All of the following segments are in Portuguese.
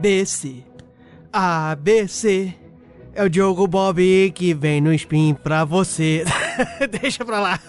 ABC. ABC. É o Diogo Bob que vem no spin pra você. Deixa pra lá.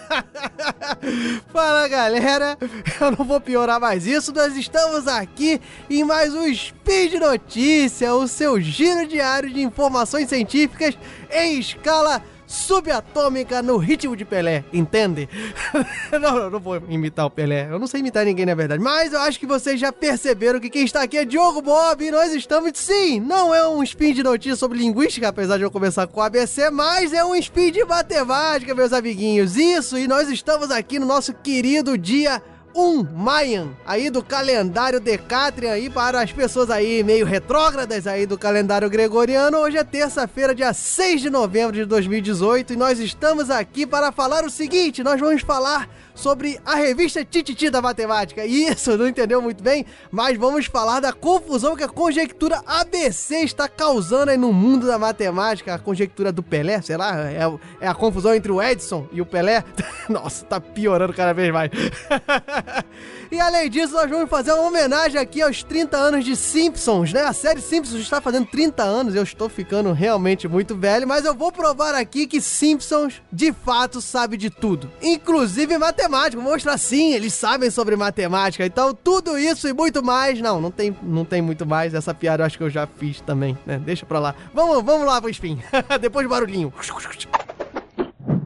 Fala galera, eu não vou piorar mais isso. Nós estamos aqui em mais um Spin de Notícia, o seu giro diário de informações científicas em escala subatômica no ritmo de Pelé, entende? não, eu não vou imitar o Pelé, eu não sei imitar ninguém na verdade, mas eu acho que vocês já perceberam que quem está aqui é Diogo Bob e nós estamos, sim, não é um spin de notícias sobre linguística, apesar de eu começar com ABC, mas é um spin de matemática, meus amiguinhos, isso, e nós estamos aqui no nosso querido dia um Mayan aí do calendário Decatrian aí para as pessoas aí meio retrógradas aí do calendário gregoriano. Hoje é terça-feira, dia 6 de novembro de 2018 e nós estamos aqui para falar o seguinte, nós vamos falar sobre a revista Tititi da Matemática. Isso, não entendeu muito bem, mas vamos falar da confusão que a conjectura ABC está causando aí no mundo da matemática. A conjectura do Pelé, sei lá, é, é a confusão entre o Edson e o Pelé. Nossa, tá piorando cada vez mais. E além disso, nós vamos fazer uma homenagem aqui aos 30 anos de Simpsons, né? A série Simpsons está fazendo 30 anos, eu estou ficando realmente muito velho, mas eu vou provar aqui que Simpsons de fato sabe de tudo, inclusive matemática. Vou mostrar sim, eles sabem sobre matemática. Então, tudo isso e muito mais. Não, não tem, não tem muito mais. Essa piada eu acho que eu já fiz também, né? Deixa pra lá. Vamos, vamos lá pro spin. Depois do barulhinho.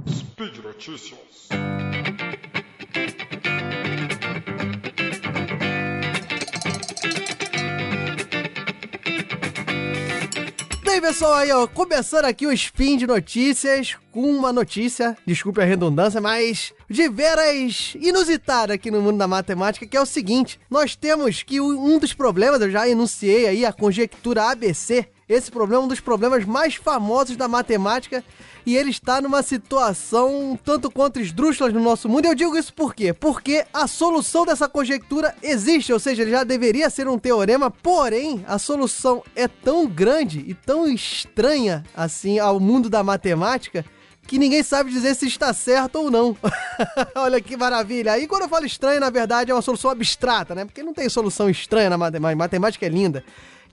Speed Notícias. Pessoal, aí, ó, começando aqui o spin de notícias com uma notícia, desculpe a redundância, mas de veras inusitada aqui no mundo da matemática, que é o seguinte: nós temos que um dos problemas, eu já enunciei aí a conjectura ABC, esse problema é um dos problemas mais famosos da matemática e ele está numa situação tanto quanto esdrúxulas no nosso mundo. E eu digo isso por quê? Porque a solução dessa conjectura existe, ou seja, ele já deveria ser um teorema, porém a solução é tão grande e tão estranha assim ao mundo da matemática que ninguém sabe dizer se está certo ou não. Olha que maravilha. Aí quando eu falo estranho, na verdade é uma solução abstrata, né? Porque não tem solução estranha na matemática. Matemática é linda.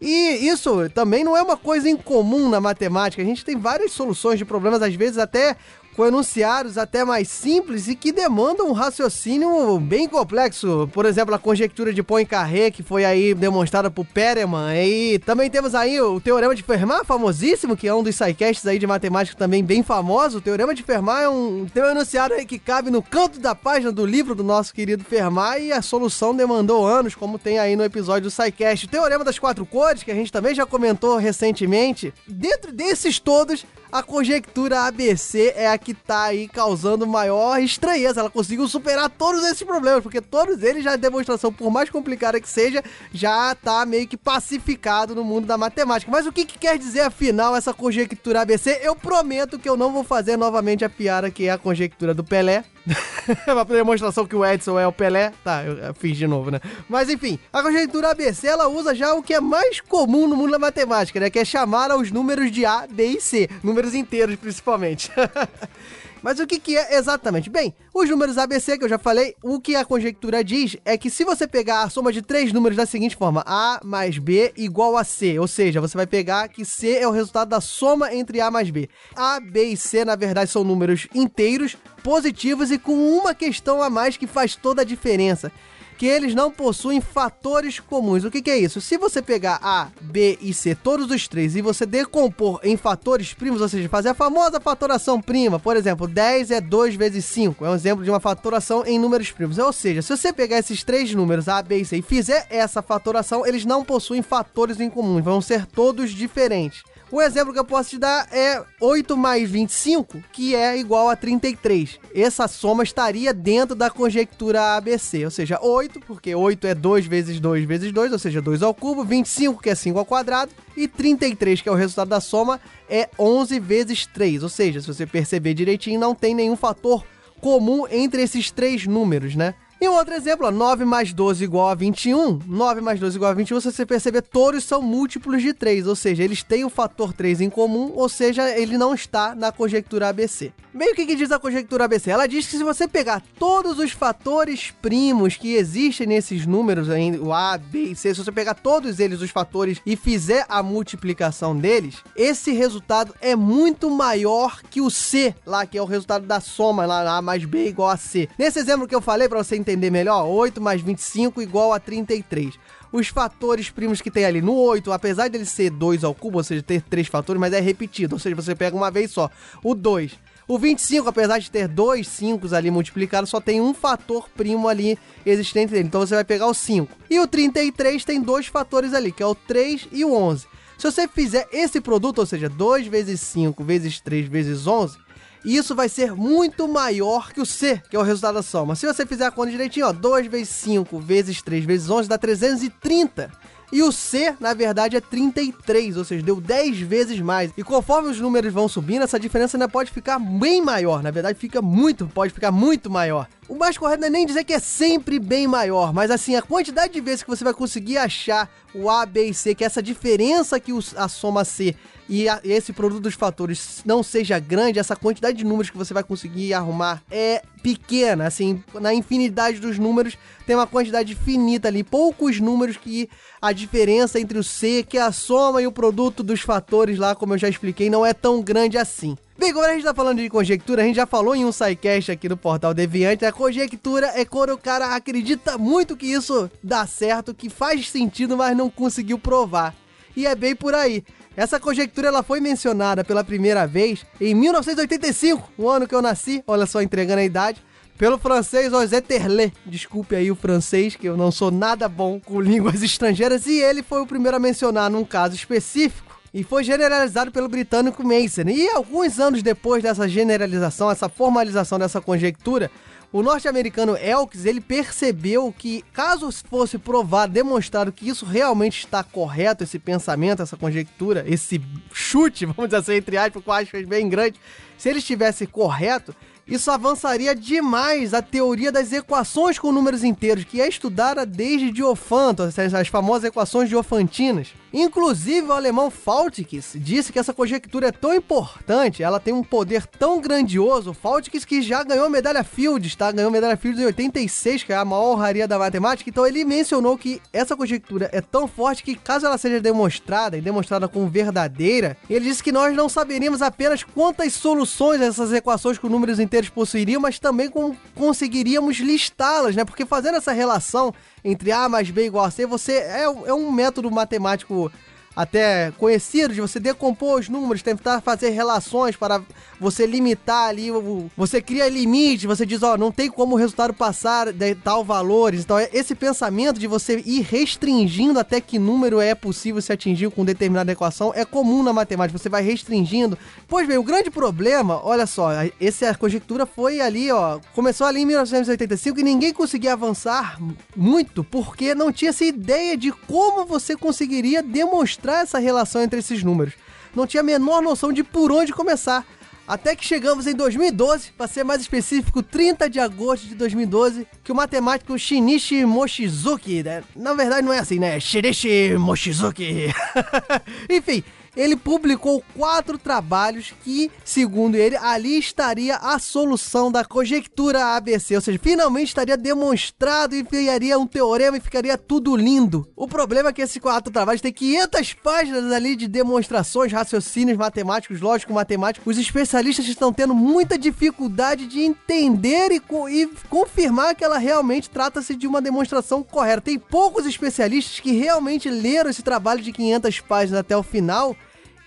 E isso também não é uma coisa incomum na matemática. A gente tem várias soluções de problemas, às vezes até com enunciados até mais simples e que demandam um raciocínio bem complexo. Por exemplo, a conjectura de Poincaré, que foi aí demonstrada por Pereman. E também temos aí o Teorema de Fermat, famosíssimo, que é um dos sidecasts aí de matemática também bem famoso. O Teorema de Fermat é um, tem um enunciado aí que cabe no canto da página do livro do nosso querido Fermat e a solução demandou anos, como tem aí no episódio do SciCast. O Teorema das Quatro Cores, que a gente também já comentou recentemente. Dentro desses todos, a conjectura ABC é a que tá aí causando maior estranheza. Ela conseguiu superar todos esses problemas, porque todos eles já a demonstração, por mais complicada que seja, já tá meio que pacificado no mundo da matemática. Mas o que, que quer dizer afinal essa conjectura ABC? Eu prometo que eu não vou fazer novamente a piada que é a conjectura do Pelé, uma demonstração que o Edson é o Pelé. Tá, eu fiz de novo, né? Mas enfim, a conjectura ABC ela usa já o que é mais comum no mundo da matemática, né? Que é chamar aos números de A, B e C. Números inteiros, principalmente. Mas o que, que é exatamente? Bem, os números ABC que eu já falei, o que a conjectura diz é que se você pegar a soma de três números da seguinte forma, A mais B igual a C, ou seja, você vai pegar que C é o resultado da soma entre A mais B. A, B e C, na verdade, são números inteiros, positivos e com uma questão a mais que faz toda a diferença que eles não possuem fatores comuns. O que, que, é isso? Se você pegar A, B e C, todos os três, e você decompor em fatores primos, ou seja, fazer a famosa fatoração prima, por exemplo, 10 é 2 vezes 5, é um exemplo de uma fatoração em números primos. Ou seja, se você pegar esses três números, A, B e C, e fizer essa fatoração, eles não possuem fatores em comum, vão ser todos diferentes. O exemplo que eu posso te dar é 8 mais 25, que é igual a 33. Essa soma estaria dentro da conjectura ABC, ou seja, 8, porque 8 é 2 vezes 2 vezes 2, ou seja, 2 ao cubo, 25, que é 5 ao quadrado, e 33, que é o resultado da soma, é 11 vezes 3. Ou seja, se você perceber direitinho, não tem nenhum fator comum entre esses três números, né? E um outro exemplo, ó, 9 mais 12 igual a 21. 9 mais 12 igual a 21, se você perceber, todos são múltiplos de 3, ou seja, eles têm o fator 3 em comum, ou seja, ele não está na conjectura ABC. Bem, o que, que diz a conjectura ABC? Ela diz que se você pegar todos os fatores primos que existem nesses números, o A, B e C, se você pegar todos eles, os fatores, e fizer a multiplicação deles, esse resultado é muito maior que o C, lá, que é o resultado da soma, lá, A mais B igual a C. Nesse exemplo que eu falei, para você entender melhor, 8 mais 25 igual a 33 os fatores primos que tem ali no 8, apesar dele ser 2 ao cubo, ou seja, ter três fatores, mas é repetido, ou seja, você pega uma vez só. O 2. O 25, apesar de ter dois 5 ali multiplicados, só tem um fator primo ali existente dele. Então você vai pegar o 5. E o 33 tem dois fatores ali, que é o 3 e o 11. Se você fizer esse produto, ou seja, 2 vezes 5 vezes 3 vezes 11, isso vai ser muito maior que o C, que é o resultado da soma. Se você fizer a conta direitinho, ó, 2 vezes 5 vezes 3 vezes 11 dá 330. E o C, na verdade, é 33, ou seja, deu 10 vezes mais. E conforme os números vão subindo, essa diferença ainda pode ficar bem maior. Na verdade, fica muito, pode ficar muito maior. O mais correto não é nem dizer que é sempre bem maior, mas assim, a quantidade de vezes que você vai conseguir achar o A, B e C, que essa diferença que a soma C e a, esse produto dos fatores não seja grande, essa quantidade de números que você vai conseguir arrumar é pequena, assim, na infinidade dos números tem uma quantidade finita ali, poucos números que a diferença entre o C, que é a soma e o produto dos fatores lá, como eu já expliquei, não é tão grande assim. Bem, agora a gente tá falando de conjectura, a gente já falou em um sidecast aqui no Portal Deviante, a conjectura é quando o cara acredita muito que isso dá certo, que faz sentido, mas não conseguiu provar. E é bem por aí. Essa conjectura ela foi mencionada pela primeira vez em 1985, o ano que eu nasci, olha só, entregando a idade, pelo francês José Terlet. Desculpe aí o francês, que eu não sou nada bom com línguas estrangeiras, e ele foi o primeiro a mencionar num caso específico e foi generalizado pelo britânico Mason. E alguns anos depois dessa generalização, essa formalização dessa conjectura, o norte-americano Elks, ele percebeu que caso fosse provado, demonstrado que isso realmente está correto, esse pensamento, essa conjectura, esse chute, vamos dizer assim, entre aspas, eu acho bem grande, se ele estivesse correto, isso avançaria demais a teoria das equações com números inteiros, que é estudada desde Diofanto, as famosas equações diofantinas. Inclusive, o alemão Faltix disse que essa conjectura é tão importante, ela tem um poder tão grandioso, Faltix que já ganhou medalha Fields, tá? Ganhou medalha Fields em 86, que é a maior honraria da matemática, então ele mencionou que essa conjectura é tão forte que caso ela seja demonstrada e demonstrada como verdadeira, ele disse que nós não saberíamos apenas quantas soluções essas equações com números inteiros possuiriam, mas também com, conseguiríamos listá-las, né? Porque fazendo essa relação entre A mais B igual a C, você é, é um método matemático até conhecido de você decompor os números, tentar fazer relações para você limitar ali, você cria limite, você diz, ó, oh, não tem como o resultado passar de tal valores. Então, é esse pensamento de você ir restringindo até que número é possível se atingir com determinada equação é comum na matemática. Você vai restringindo. Pois bem, o grande problema, olha só, essa conjectura foi ali, ó, começou ali em 1985 e ninguém conseguia avançar muito porque não tinha essa ideia de como você conseguiria demonstrar essa relação entre esses números. Não tinha a menor noção de por onde começar. Até que chegamos em 2012, para ser mais específico, 30 de agosto de 2012, que o matemático Shinichi Mochizuki, né? na verdade não é assim, né? Shinichi Mochizuki. Enfim, ele publicou quatro trabalhos que, segundo ele, ali estaria a solução da conjectura ABC, ou seja, finalmente estaria demonstrado e enviaria um teorema e ficaria tudo lindo. O problema é que esses quatro trabalhos têm 500 páginas ali de demonstrações, raciocínios matemáticos, lógico-matemáticos. Os especialistas estão tendo muita dificuldade de entender e, co e confirmar que ela realmente trata-se de uma demonstração correta. Tem poucos especialistas que realmente leram esse trabalho de 500 páginas até o final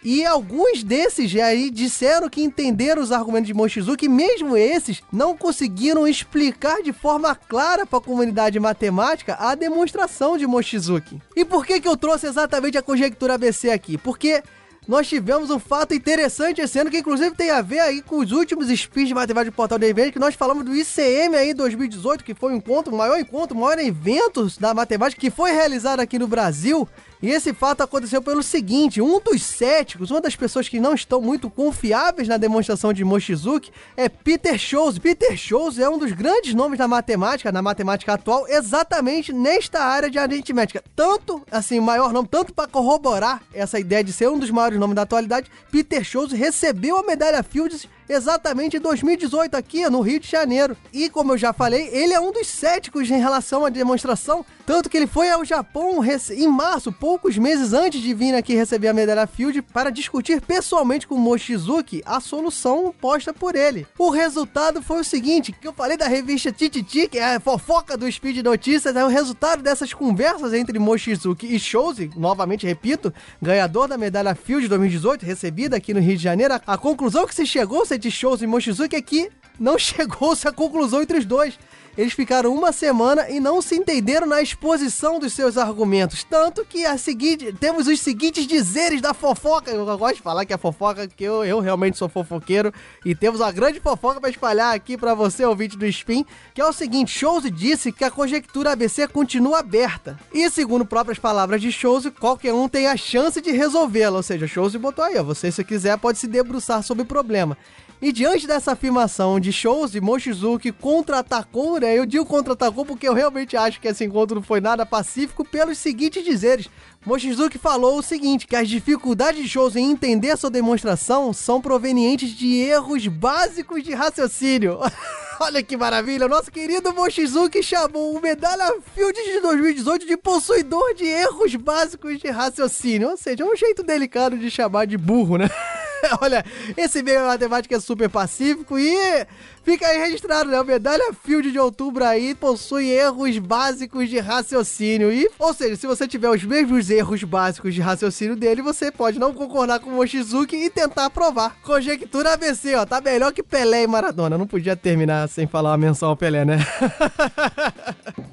e alguns desses aí disseram que entenderam os argumentos de Mochizuki, mesmo esses não conseguiram explicar de forma clara para a comunidade matemática a demonstração de Mochizuki. E por que que eu trouxe exatamente a conjectura ABC aqui? Porque nós tivemos um fato interessante esse ano, que inclusive tem a ver aí com os últimos spins de matemática do Portal de Evento, que nós falamos do ICM aí 2018, que foi um encontro, o maior encontro, o maior evento da matemática que foi realizado aqui no Brasil. E esse fato aconteceu pelo seguinte: um dos céticos, uma das pessoas que não estão muito confiáveis na demonstração de Mochizuki é Peter Scholes. Peter Scholes é um dos grandes nomes da matemática, na matemática atual, exatamente nesta área de aritmética. Tanto, assim, maior nome, tanto para corroborar essa ideia de ser um dos maiores nomes da atualidade, Peter Scholes recebeu a medalha Fields exatamente em 2018 aqui no Rio de Janeiro. E como eu já falei, ele é um dos céticos em relação à demonstração, tanto que ele foi ao Japão em março, poucos meses antes de vir aqui receber a medalha Field, para discutir pessoalmente com Mochizuki a solução posta por ele. O resultado foi o seguinte, que eu falei da revista Tititi, que é a fofoca do Speed Notícias, é o resultado dessas conversas entre Mochizuki e Shouse, novamente repito, ganhador da medalha Field 2018, recebida aqui no Rio de Janeiro. A conclusão que se chegou, de shows em Mochizuki é que não chegou-se a conclusão entre os dois. Eles ficaram uma semana e não se entenderam na exposição dos seus argumentos. Tanto que a seguinte, temos os seguintes dizeres da fofoca. Eu gosto de falar que é fofoca, que eu, eu realmente sou fofoqueiro. E temos uma grande fofoca para espalhar aqui para você, ouvinte do Spin, que é o seguinte: Shows disse que a conjectura ABC continua aberta. E segundo próprias palavras de Shows, qualquer um tem a chance de resolvê-la. Ou seja, Shows botou aí, ó, você se quiser pode se debruçar sobre o problema. E diante dessa afirmação de shows de Mochizuki contra-atacou, né? Eu digo contra-atacou porque eu realmente acho que esse encontro não foi nada pacífico pelos seguintes dizeres. Mochizuki falou o seguinte, que as dificuldades de shows em entender sua demonstração são provenientes de erros básicos de raciocínio. Olha que maravilha, nosso querido Mochizuki chamou o Medalha Field de 2018 de possuidor de erros básicos de raciocínio. Ou seja, é um jeito delicado de chamar de burro, né? Olha, esse meio matemática é super pacífico e fica aí registrado, né? O Medalha Field de outubro aí possui erros básicos de raciocínio. E, ou seja, se você tiver os mesmos erros básicos de raciocínio dele, você pode não concordar com o Mochizuki e tentar provar. Conjectura ABC, ó, tá melhor que Pelé e Maradona. Não podia terminar sem falar uma menção ao Pelé, né?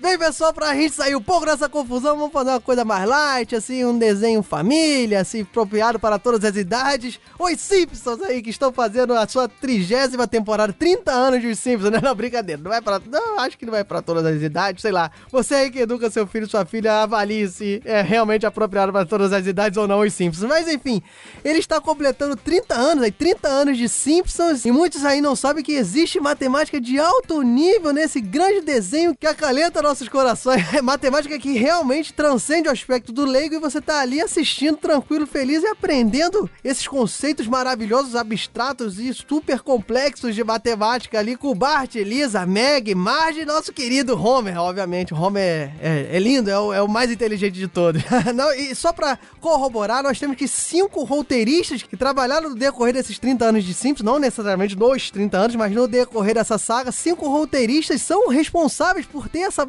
Bem, pessoal, pra gente sair um pouco dessa confusão, vamos fazer uma coisa mais light, assim, um desenho família, assim, apropriado para todas as idades. Os Simpsons aí, que estão fazendo a sua trigésima temporada, 30 anos de Simpsons, né? Não, brincadeira, não vai pra... Não, acho que não vai pra todas as idades, sei lá. Você aí que educa seu filho, sua filha, avalie se é realmente apropriado para todas as idades ou não Os Simpsons. Mas, enfim, ele está completando 30 anos, aí, 30 anos de Simpsons, e muitos aí não sabem que existe matemática de alto nível nesse grande desenho que acalenta nossos corações. É matemática que realmente transcende o aspecto do leigo e você tá ali assistindo tranquilo, feliz e aprendendo esses conceitos maravilhosos, abstratos e super complexos de matemática ali com Bart, Lisa, Meg, Marge e nosso querido Homer. Obviamente, o Homer é, é, é lindo, é o, é o, mais inteligente de todos. Não, e só pra corroborar, nós temos que cinco roteiristas que trabalharam no decorrer desses 30 anos de Simpsons, não necessariamente nos 30 anos, mas no decorrer dessa saga, cinco roteiristas são responsáveis por ter essa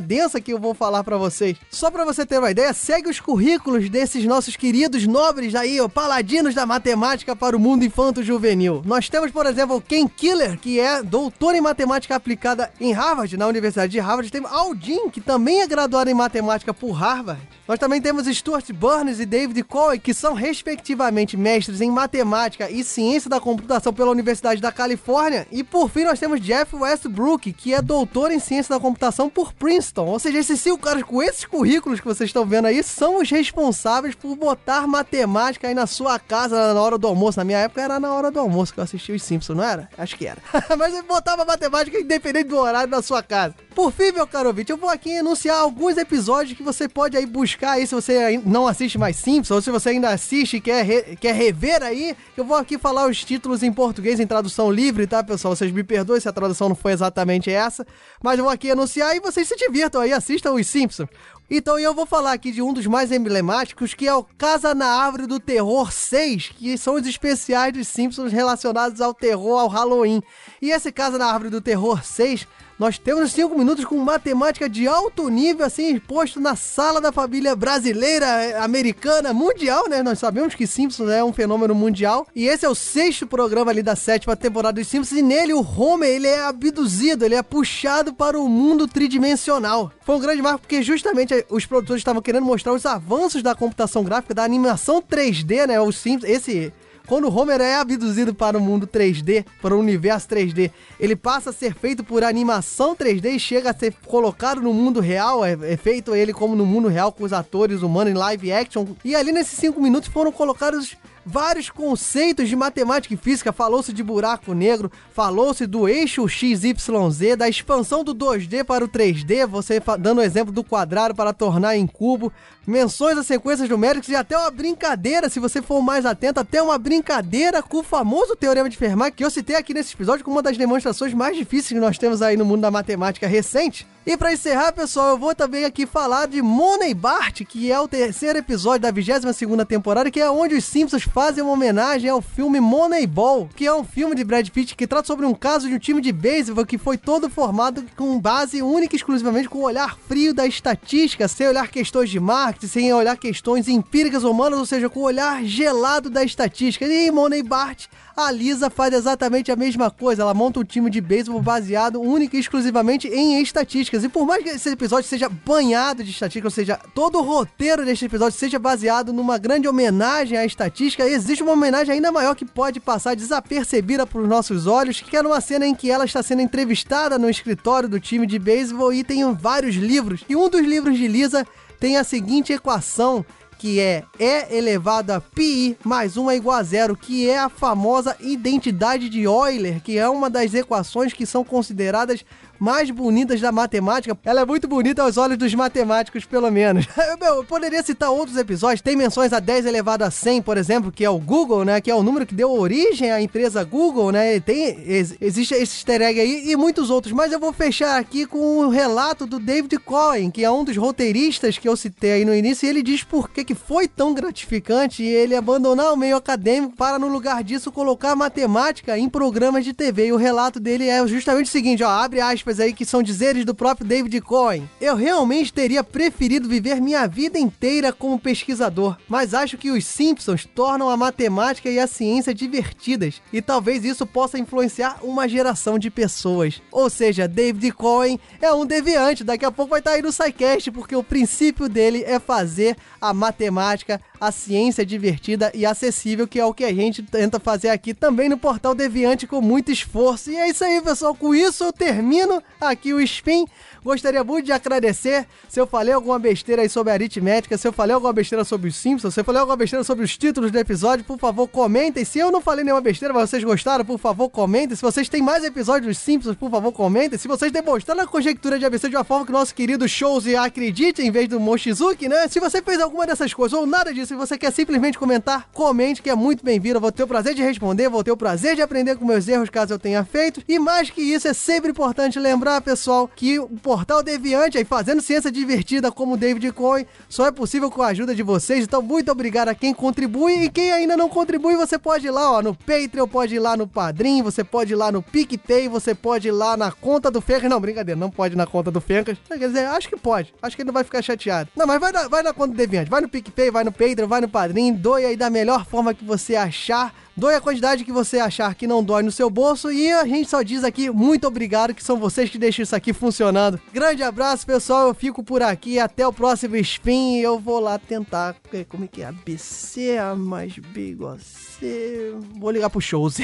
densa que eu vou falar para vocês. Só para você ter uma ideia, segue os currículos desses nossos queridos nobres aí, ó, paladinos da matemática para o mundo infanto-juvenil. Nós temos, por exemplo, Ken Killer, que é doutor em matemática aplicada em Harvard, na Universidade de Harvard. Temos Aldin, que também é graduado em matemática por Harvard. Nós também temos Stuart Burns e David Coe, que são respectivamente mestres em matemática e ciência da computação pela Universidade da Califórnia. E por fim nós temos Jeff Westbrook, que é doutor em ciência da computação por Princeton. Ou seja, esses cinco caras com esses currículos que vocês estão vendo aí são os responsáveis por botar matemática aí na sua casa na hora do almoço. Na minha época era na hora do almoço que eu assistia os Simpsons, não era? Acho que era. Mas ele botava matemática independente do horário da sua casa. Por fim, meu caro ouvinte, eu vou aqui anunciar alguns episódios que você pode aí buscar aí se você não assiste mais Simpsons ou se você ainda assiste e quer, re quer rever aí. Eu vou aqui falar os títulos em português em tradução livre, tá, pessoal? Vocês me perdoem se a tradução não foi exatamente essa, mas eu vou aqui anunciar e vocês se divirtam aí, assistam os Simpsons. Então eu vou falar aqui de um dos mais emblemáticos, que é o Casa na Árvore do Terror 6, que são os especiais dos Simpsons relacionados ao terror, ao Halloween. E esse Casa na Árvore do Terror 6 nós temos 5 minutos com matemática de alto nível, assim, exposto na sala da família brasileira, eh, americana, mundial, né? Nós sabemos que Simpsons é um fenômeno mundial. E esse é o sexto programa ali da sétima temporada dos Simpsons. E nele o Homer, ele é abduzido, ele é puxado para o mundo tridimensional. Foi um grande marco porque justamente os produtores estavam querendo mostrar os avanços da computação gráfica, da animação 3D, né? Os Simpsons, esse quando o Homer é abduzido para o mundo 3D, para o universo 3D, ele passa a ser feito por animação 3D e chega a ser colocado no mundo real, é, é feito ele como no mundo real com os atores humanos em live action. E ali nesses cinco minutos foram colocados vários conceitos de matemática e física. Falou-se de buraco negro, falou-se do eixo XYZ, da expansão do 2D para o 3D, você dando o exemplo do quadrado para tornar em cubo, menções a sequências numéricas e até uma brincadeira, se você for mais atento, até uma brincadeira com o famoso Teorema de Fermat, que eu citei aqui nesse episódio como uma das demonstrações mais difíceis que nós temos aí no mundo da matemática recente. E para encerrar, pessoal, eu vou também aqui falar de Money Bart, que é o terceiro episódio da 22 segunda temporada, que é onde os Simpsons fazem uma homenagem ao filme Moneyball, que é um filme de Brad Pitt que trata sobre um caso de um time de beisebol que foi todo formado com base única e exclusivamente com o olhar frio da estatística, sem olhar questões de marketing, sem olhar questões empíricas humanas, ou seja, com o olhar gelado da estatística. E Money Bart a Lisa faz exatamente a mesma coisa. Ela monta um time de beisebol baseado única e exclusivamente em estatísticas. E por mais que esse episódio seja banhado de estatística, ou seja, todo o roteiro deste episódio seja baseado numa grande homenagem à estatística, existe uma homenagem ainda maior que pode passar desapercebida para os nossos olhos, que é numa cena em que ela está sendo entrevistada no escritório do time de beisebol e tem vários livros. E um dos livros de Lisa tem a seguinte equação que é E elevado a pi mais 1 é igual a zero, que é a famosa identidade de Euler, que é uma das equações que são consideradas mais bonitas da matemática. Ela é muito bonita aos olhos dos matemáticos, pelo menos. Eu poderia citar outros episódios. Tem menções a 10 elevado a 100, por exemplo, que é o Google, né? Que é o número que deu origem à empresa Google, né? Tem, ex, existe esse easter egg aí e muitos outros. Mas eu vou fechar aqui com o um relato do David Cohen, que é um dos roteiristas que eu citei aí no início. E ele diz por que, que foi tão gratificante ele abandonar o meio acadêmico para, no lugar disso, colocar matemática em programas de TV. E o relato dele é justamente o seguinte, ó, abre aspas aspas aí que são dizeres do próprio David Cohen. Eu realmente teria preferido viver minha vida inteira como pesquisador, mas acho que os Simpsons tornam a matemática e a ciência divertidas e talvez isso possa influenciar uma geração de pessoas. Ou seja, David Cohen é um deviante, daqui a pouco vai estar aí no SciCast porque o princípio dele é fazer a matemática, a ciência divertida e acessível, que é o que a gente tenta fazer aqui também no Portal Deviante com muito esforço. E é isso aí, pessoal. Com isso eu termino aqui o Spin. Gostaria muito de agradecer se eu falei alguma besteira aí sobre aritmética, se eu falei alguma besteira sobre os Simpsons, se eu falei alguma besteira sobre os títulos do episódio, por favor, comentem. Se eu não falei nenhuma besteira, mas vocês gostaram, por favor, comentem. Se vocês têm mais episódios dos Simpsons, por favor, comentem. Se vocês demonstraram a conjectura de ABC de uma forma que o nosso querido Shows acredite em vez do Mochizuki, né? Se você fez alguma dessas coisas ou nada disso, se você quer simplesmente comentar, comente, que é muito bem-vindo. Vou ter o prazer de responder, vou ter o prazer de aprender com meus erros caso eu tenha feito. E mais que isso, é sempre importante lembrar, pessoal, que o Portal Deviante aí fazendo ciência divertida como o David Cohen só é possível com a ajuda de vocês. Então, muito obrigado a quem contribui e quem ainda não contribui, você pode ir lá, ó, no Patreon, pode ir lá no Padrim, você pode ir lá no PicPay, você pode ir lá na conta do Fencas. Não, brincadeira, não pode ir na conta do Fencas. Quer dizer, acho que pode. Acho que ele não vai ficar chateado. Não, mas vai na, vai na conta do Deviante, vai no PicPay, vai no Patreon, vai no Padrim, doe aí da melhor forma que você achar Doe a quantidade que você achar que não dói no seu bolso e a gente só diz aqui muito obrigado, que são vocês que deixam isso aqui funcionando. Grande abraço, pessoal. Eu fico por aqui. Até o próximo spin. Eu vou lá tentar. Como é que é? ABC A mais B igual C. Vou ligar pro shows.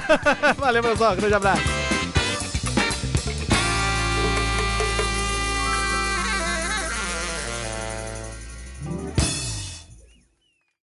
Valeu, pessoal. Grande abraço.